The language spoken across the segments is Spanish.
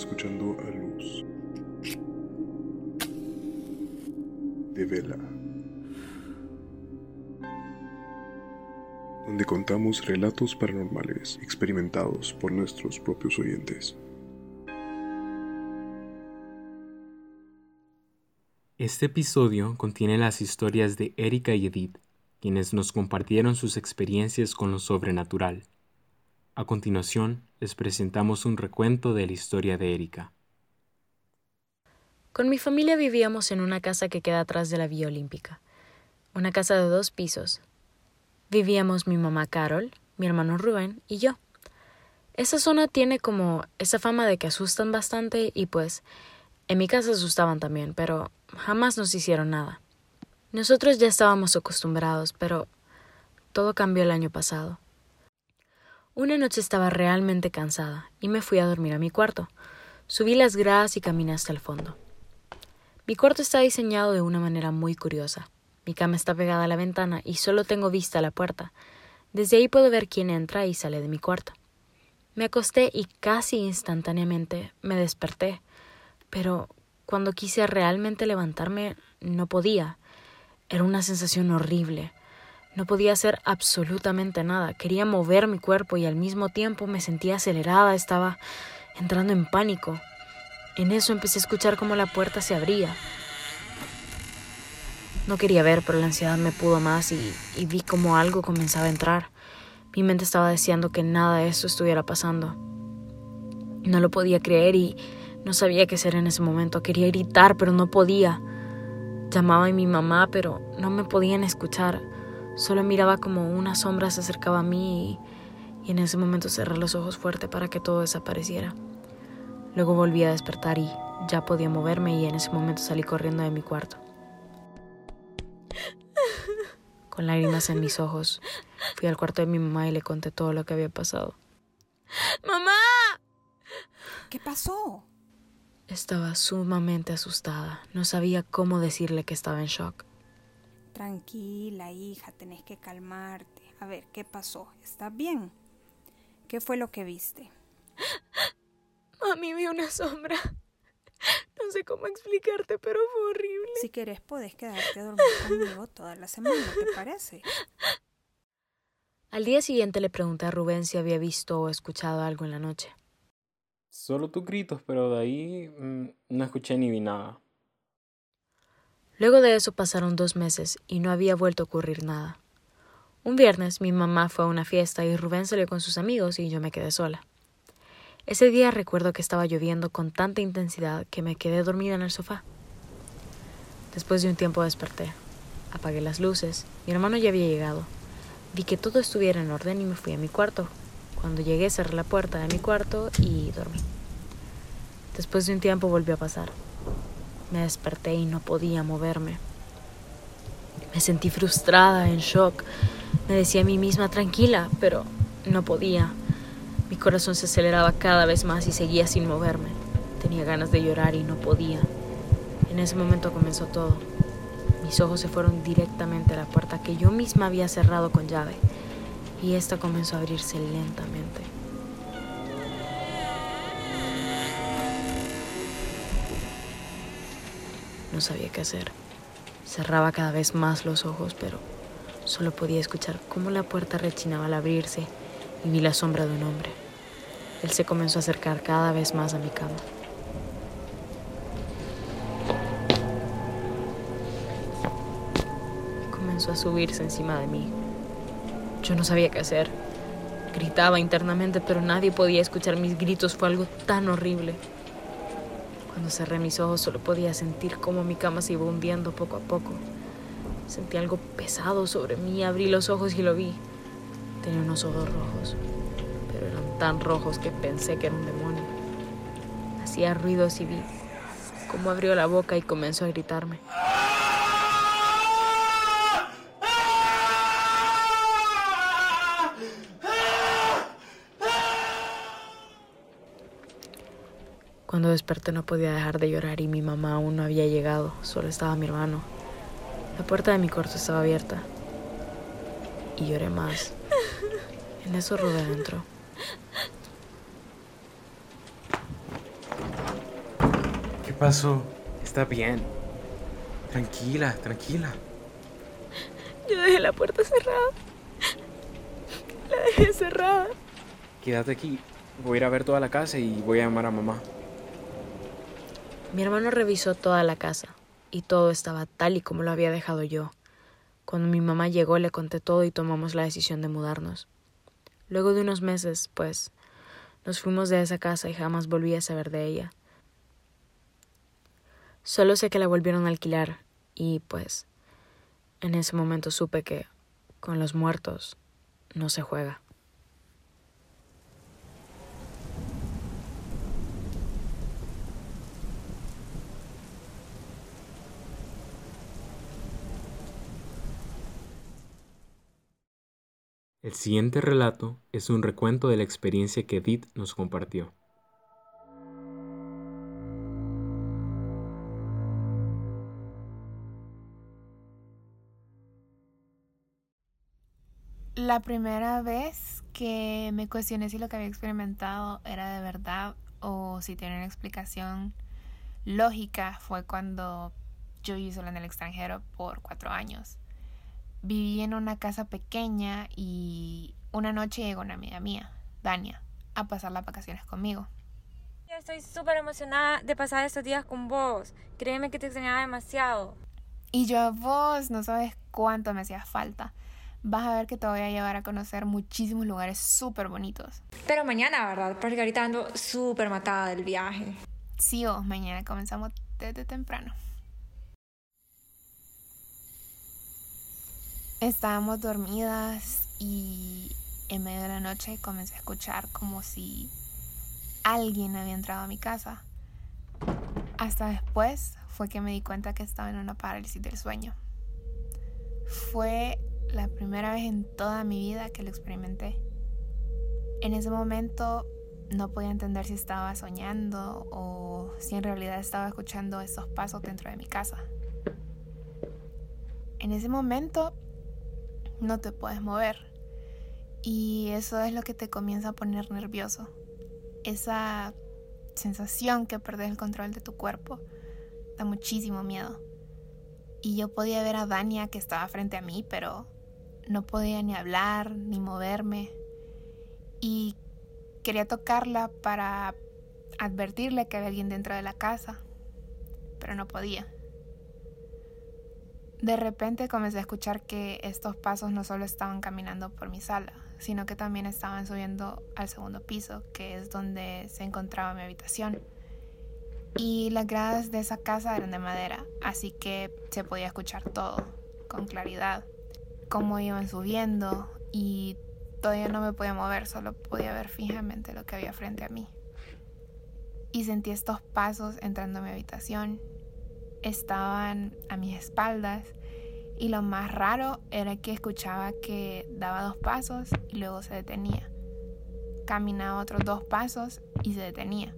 escuchando a Luz de Vela, donde contamos relatos paranormales experimentados por nuestros propios oyentes. Este episodio contiene las historias de Erika y Edith, quienes nos compartieron sus experiencias con lo sobrenatural. A continuación, les presentamos un recuento de la historia de Erika. Con mi familia vivíamos en una casa que queda atrás de la Vía Olímpica, una casa de dos pisos. Vivíamos mi mamá Carol, mi hermano Rubén y yo. Esa zona tiene como esa fama de que asustan bastante y pues en mi casa asustaban también, pero jamás nos hicieron nada. Nosotros ya estábamos acostumbrados, pero todo cambió el año pasado. Una noche estaba realmente cansada y me fui a dormir a mi cuarto. Subí las gradas y caminé hasta el fondo. Mi cuarto está diseñado de una manera muy curiosa. Mi cama está pegada a la ventana y solo tengo vista a la puerta. Desde ahí puedo ver quién entra y sale de mi cuarto. Me acosté y casi instantáneamente me desperté, pero cuando quise realmente levantarme no podía. Era una sensación horrible. No podía hacer absolutamente nada. Quería mover mi cuerpo y al mismo tiempo me sentía acelerada, estaba entrando en pánico. En eso empecé a escuchar cómo la puerta se abría. No quería ver, pero la ansiedad me pudo más y, vi cómo algo comenzaba a entrar. Mi mente estaba deseando que nada de eso estuviera pasando. No lo podía creer y no sabía qué hacer en ese momento. Quería gritar, pero no podía. Llamaba a mi mamá, pero no me podían escuchar. Solo miraba como una sombra se acercaba a mí y, y en ese momento cerré los ojos fuerte para que todo desapareciera. Luego volví a despertar y ya podía moverme y en ese momento salí corriendo de mi cuarto. Con lágrimas en mis ojos, fui al cuarto de mi mamá y le conté todo lo que había pasado. ¡Mamá! ¿Qué pasó? Estaba sumamente asustada. No sabía cómo decirle que estaba en shock. Tranquila, hija, tenés que calmarte. A ver, ¿qué pasó? ¿Estás bien? ¿Qué fue lo que viste? Mami, vi una sombra. No sé cómo explicarte, pero fue horrible. Si querés, podés quedarte a dormir conmigo toda la semana, ¿te parece? Al día siguiente le pregunté a Rubén si había visto o escuchado algo en la noche. Solo tus gritos, pero de ahí mm, no escuché ni vi nada. Luego de eso pasaron dos meses y no había vuelto a ocurrir nada. Un viernes mi mamá fue a una fiesta y Rubén salió con sus amigos y yo me quedé sola. Ese día recuerdo que estaba lloviendo con tanta intensidad que me quedé dormida en el sofá. Después de un tiempo desperté. Apagué las luces. Mi hermano ya había llegado. Vi que todo estuviera en orden y me fui a mi cuarto. Cuando llegué cerré la puerta de mi cuarto y dormí. Después de un tiempo volvió a pasar. Me desperté y no podía moverme. Me sentí frustrada, en shock. Me decía a mí misma tranquila, pero no podía. Mi corazón se aceleraba cada vez más y seguía sin moverme. Tenía ganas de llorar y no podía. En ese momento comenzó todo. Mis ojos se fueron directamente a la puerta que yo misma había cerrado con llave y esta comenzó a abrirse lentamente. No sabía qué hacer. Cerraba cada vez más los ojos, pero solo podía escuchar cómo la puerta rechinaba al abrirse y vi la sombra de un hombre. Él se comenzó a acercar cada vez más a mi cama. Comenzó a subirse encima de mí. Yo no sabía qué hacer. Gritaba internamente, pero nadie podía escuchar mis gritos. Fue algo tan horrible. Cuando cerré mis ojos solo podía sentir cómo mi cama se iba hundiendo poco a poco. Sentí algo pesado sobre mí, abrí los ojos y lo vi. Tenía unos ojos rojos, pero eran tan rojos que pensé que era un demonio. Hacía ruidos y vi cómo abrió la boca y comenzó a gritarme. Cuando desperté no podía dejar de llorar y mi mamá aún no había llegado, solo estaba mi hermano. La puerta de mi cuarto estaba abierta y lloré más. En eso Rubén entró. pasó? Está bien. Tranquila, tranquila. Yo dejé la puerta cerrada. La dejé cerrada. Quédate aquí. Voy a ir a ver toda la casa y voy a llamar a mamá. Mi hermano revisó toda la casa y todo estaba tal y como lo había dejado yo. Cuando mi mamá llegó le conté todo y tomamos la decisión de mudarnos. Luego de unos meses, pues, nos fuimos de esa casa y jamás volví a saber de ella. Solo sé que la volvieron a alquilar y, pues, en ese momento supe que con los muertos no se juega. El siguiente relato es un recuento de la experiencia que Edith nos compartió. La primera vez que me cuestioné si lo que había experimentado era de verdad o si tiene una explicación lógica fue cuando yo viví sola en el extranjero por cuatro años viví en una casa pequeña y una noche llegó una amiga mía, Dania, a pasar las vacaciones conmigo. Estoy súper emocionada de pasar estos días con vos. Créeme que te extrañaba demasiado. Y yo a vos, no sabes cuánto me hacía falta. Vas a ver que te voy a llevar a conocer muchísimos lugares súper bonitos. Pero mañana, ¿verdad? Porque ahorita ando súper matada del viaje. Sí, vos, mañana comenzamos desde temprano. Estábamos dormidas y en medio de la noche comencé a escuchar como si alguien había entrado a mi casa. Hasta después fue que me di cuenta que estaba en una parálisis del sueño. Fue la primera vez en toda mi vida que lo experimenté. En ese momento no podía entender si estaba soñando o si en realidad estaba escuchando esos pasos dentro de mi casa. En ese momento no te puedes mover. Y eso es lo que te comienza a poner nervioso. Esa sensación que perdes el control de tu cuerpo da muchísimo miedo. Y yo podía ver a Dania que estaba frente a mí, pero no podía ni hablar, ni moverme. Y quería tocarla para advertirle que había alguien dentro de la casa, pero no podía. De repente comencé a escuchar que estos pasos no solo estaban caminando por mi sala, sino que también estaban subiendo al segundo piso, que es donde se encontraba mi habitación. Y las gradas de esa casa eran de madera, así que se podía escuchar todo con claridad, cómo iban subiendo y todavía no me podía mover, solo podía ver fijamente lo que había frente a mí. Y sentí estos pasos entrando a mi habitación estaban a mis espaldas y lo más raro era que escuchaba que daba dos pasos y luego se detenía. Caminaba otros dos pasos y se detenía.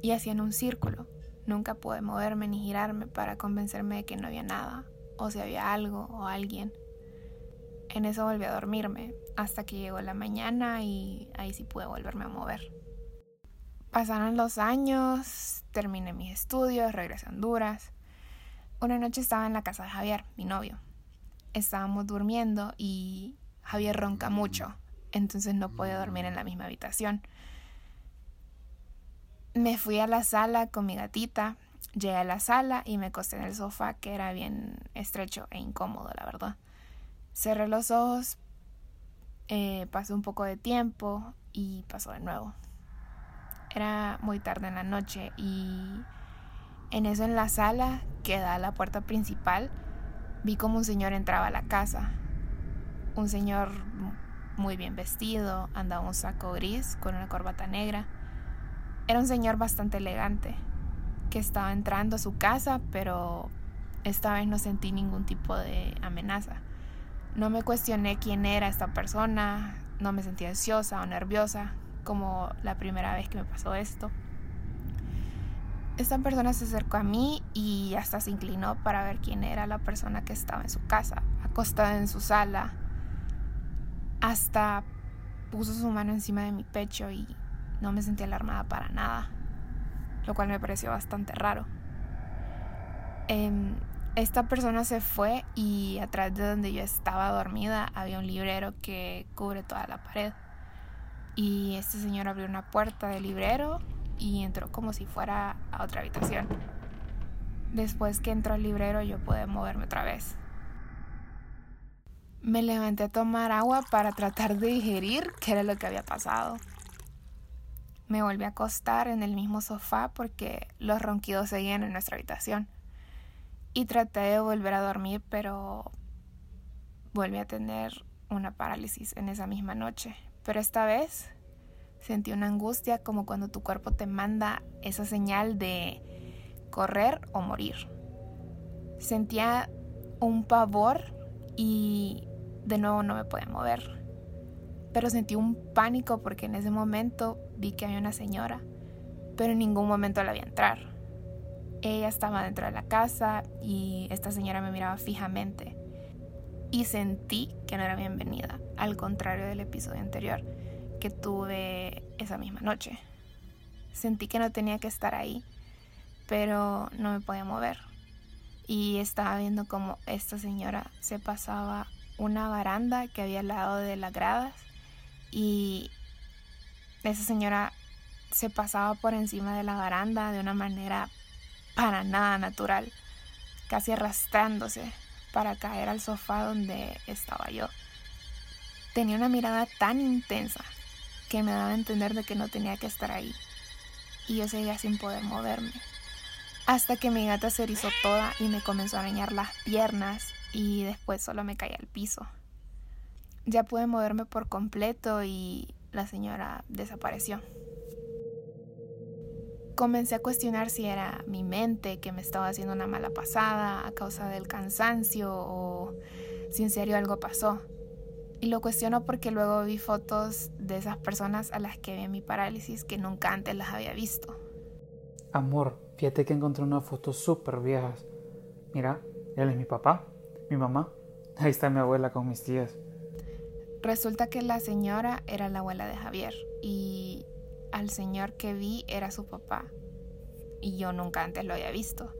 Y hacían un círculo. Nunca pude moverme ni girarme para convencerme de que no había nada, o si había algo o alguien. En eso volví a dormirme, hasta que llegó la mañana y ahí sí pude volverme a mover. Pasaron los años, terminé mis estudios, regresé a Honduras. Una noche estaba en la casa de Javier, mi novio. Estábamos durmiendo y Javier ronca mucho, entonces no podía dormir en la misma habitación. Me fui a la sala con mi gatita, llegué a la sala y me acosté en el sofá que era bien estrecho e incómodo, la verdad. Cerré los ojos, eh, pasó un poco de tiempo y pasó de nuevo. Era muy tarde en la noche y en eso en la sala que da a la puerta principal vi como un señor entraba a la casa. Un señor muy bien vestido, andaba un saco gris con una corbata negra. Era un señor bastante elegante que estaba entrando a su casa, pero esta vez no sentí ningún tipo de amenaza. No me cuestioné quién era esta persona, no me sentí ansiosa o nerviosa, como la primera vez que me pasó esto. Esta persona se acercó a mí y hasta se inclinó para ver quién era la persona que estaba en su casa, acostada en su sala. Hasta puso su mano encima de mi pecho y no me sentí alarmada para nada. lo cual me pareció bastante raro. Em, esta persona se fue y atrás de donde yo estaba dormida había un librero que cubre toda la pared. Y este señor abrió una puerta del librero y entró como si fuera a otra habitación. Después que entró al librero yo pude moverme otra vez. Me levanté a tomar agua para tratar de digerir qué era lo que había pasado. Me volví a acostar en el mismo sofá porque los ronquidos seguían en nuestra habitación. Y traté de volver a dormir, pero volví a tener una parálisis en esa misma noche. Pero esta vez sentí una angustia como cuando tu cuerpo te manda esa señal de correr o morir. Sentía un pavor y de nuevo no me podía mover. Pero sentí un pánico porque en ese momento vi que había una señora, pero en ningún momento la vi entrar. Ella estaba dentro de la casa y esta señora me miraba fijamente. Y sentí que no era bienvenida, al contrario del episodio anterior que tuve esa misma noche. Sentí que no tenía que estar ahí, pero no me podía mover. Y estaba viendo como esta señora se pasaba una baranda que había al lado de las gradas y esa señora se pasaba por encima de la baranda de una manera para nada natural, casi arrastrándose para caer al sofá donde estaba yo. Tenía una mirada tan intensa que me daba a entender de que no tenía que estar ahí. Y yo seguía sin poder moverme. Hasta que mi gata se erizó toda y me comenzó a arañar las piernas y después solo me caí al piso. Ya pude moverme por completo y la señora desapareció. Comencé a cuestionar si era mi mente que me estaba haciendo una mala pasada a causa del cansancio o si en serio algo pasó. Y lo cuestiono porque luego vi fotos de esas personas a las que vi mi parálisis que nunca antes las había visto. Amor, fíjate que encontré unas fotos súper viejas. Mira, él es mi papá, mi mamá. Ahí está mi abuela con mis tías. Resulta que la señora era la abuela de Javier y al señor que vi era su papá. Y yo nunca antes lo había visto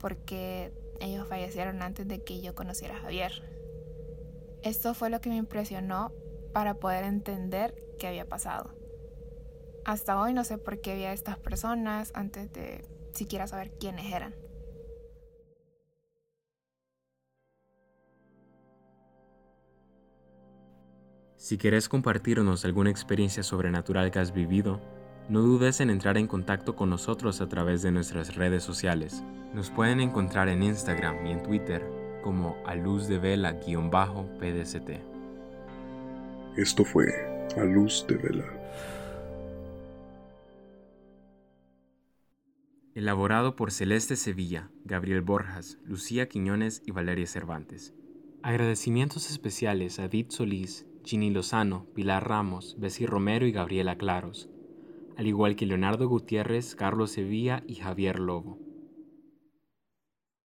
porque ellos fallecieron antes de que yo conociera a Javier. Esto fue lo que me impresionó para poder entender qué había pasado. Hasta hoy no sé por qué había estas personas antes de siquiera saber quiénes eran. Si quieres compartirnos alguna experiencia sobrenatural que has vivido, no dudes en entrar en contacto con nosotros a través de nuestras redes sociales. Nos pueden encontrar en Instagram y en Twitter como a luz de vela-pdct. Esto fue A Luz de Vela. Elaborado por Celeste Sevilla, Gabriel Borjas, Lucía Quiñones y Valeria Cervantes. Agradecimientos especiales a Edith Solís, Ginny Lozano, Pilar Ramos, Bessie Romero y Gabriela Claros, al igual que Leonardo Gutiérrez, Carlos Sevilla y Javier Lobo.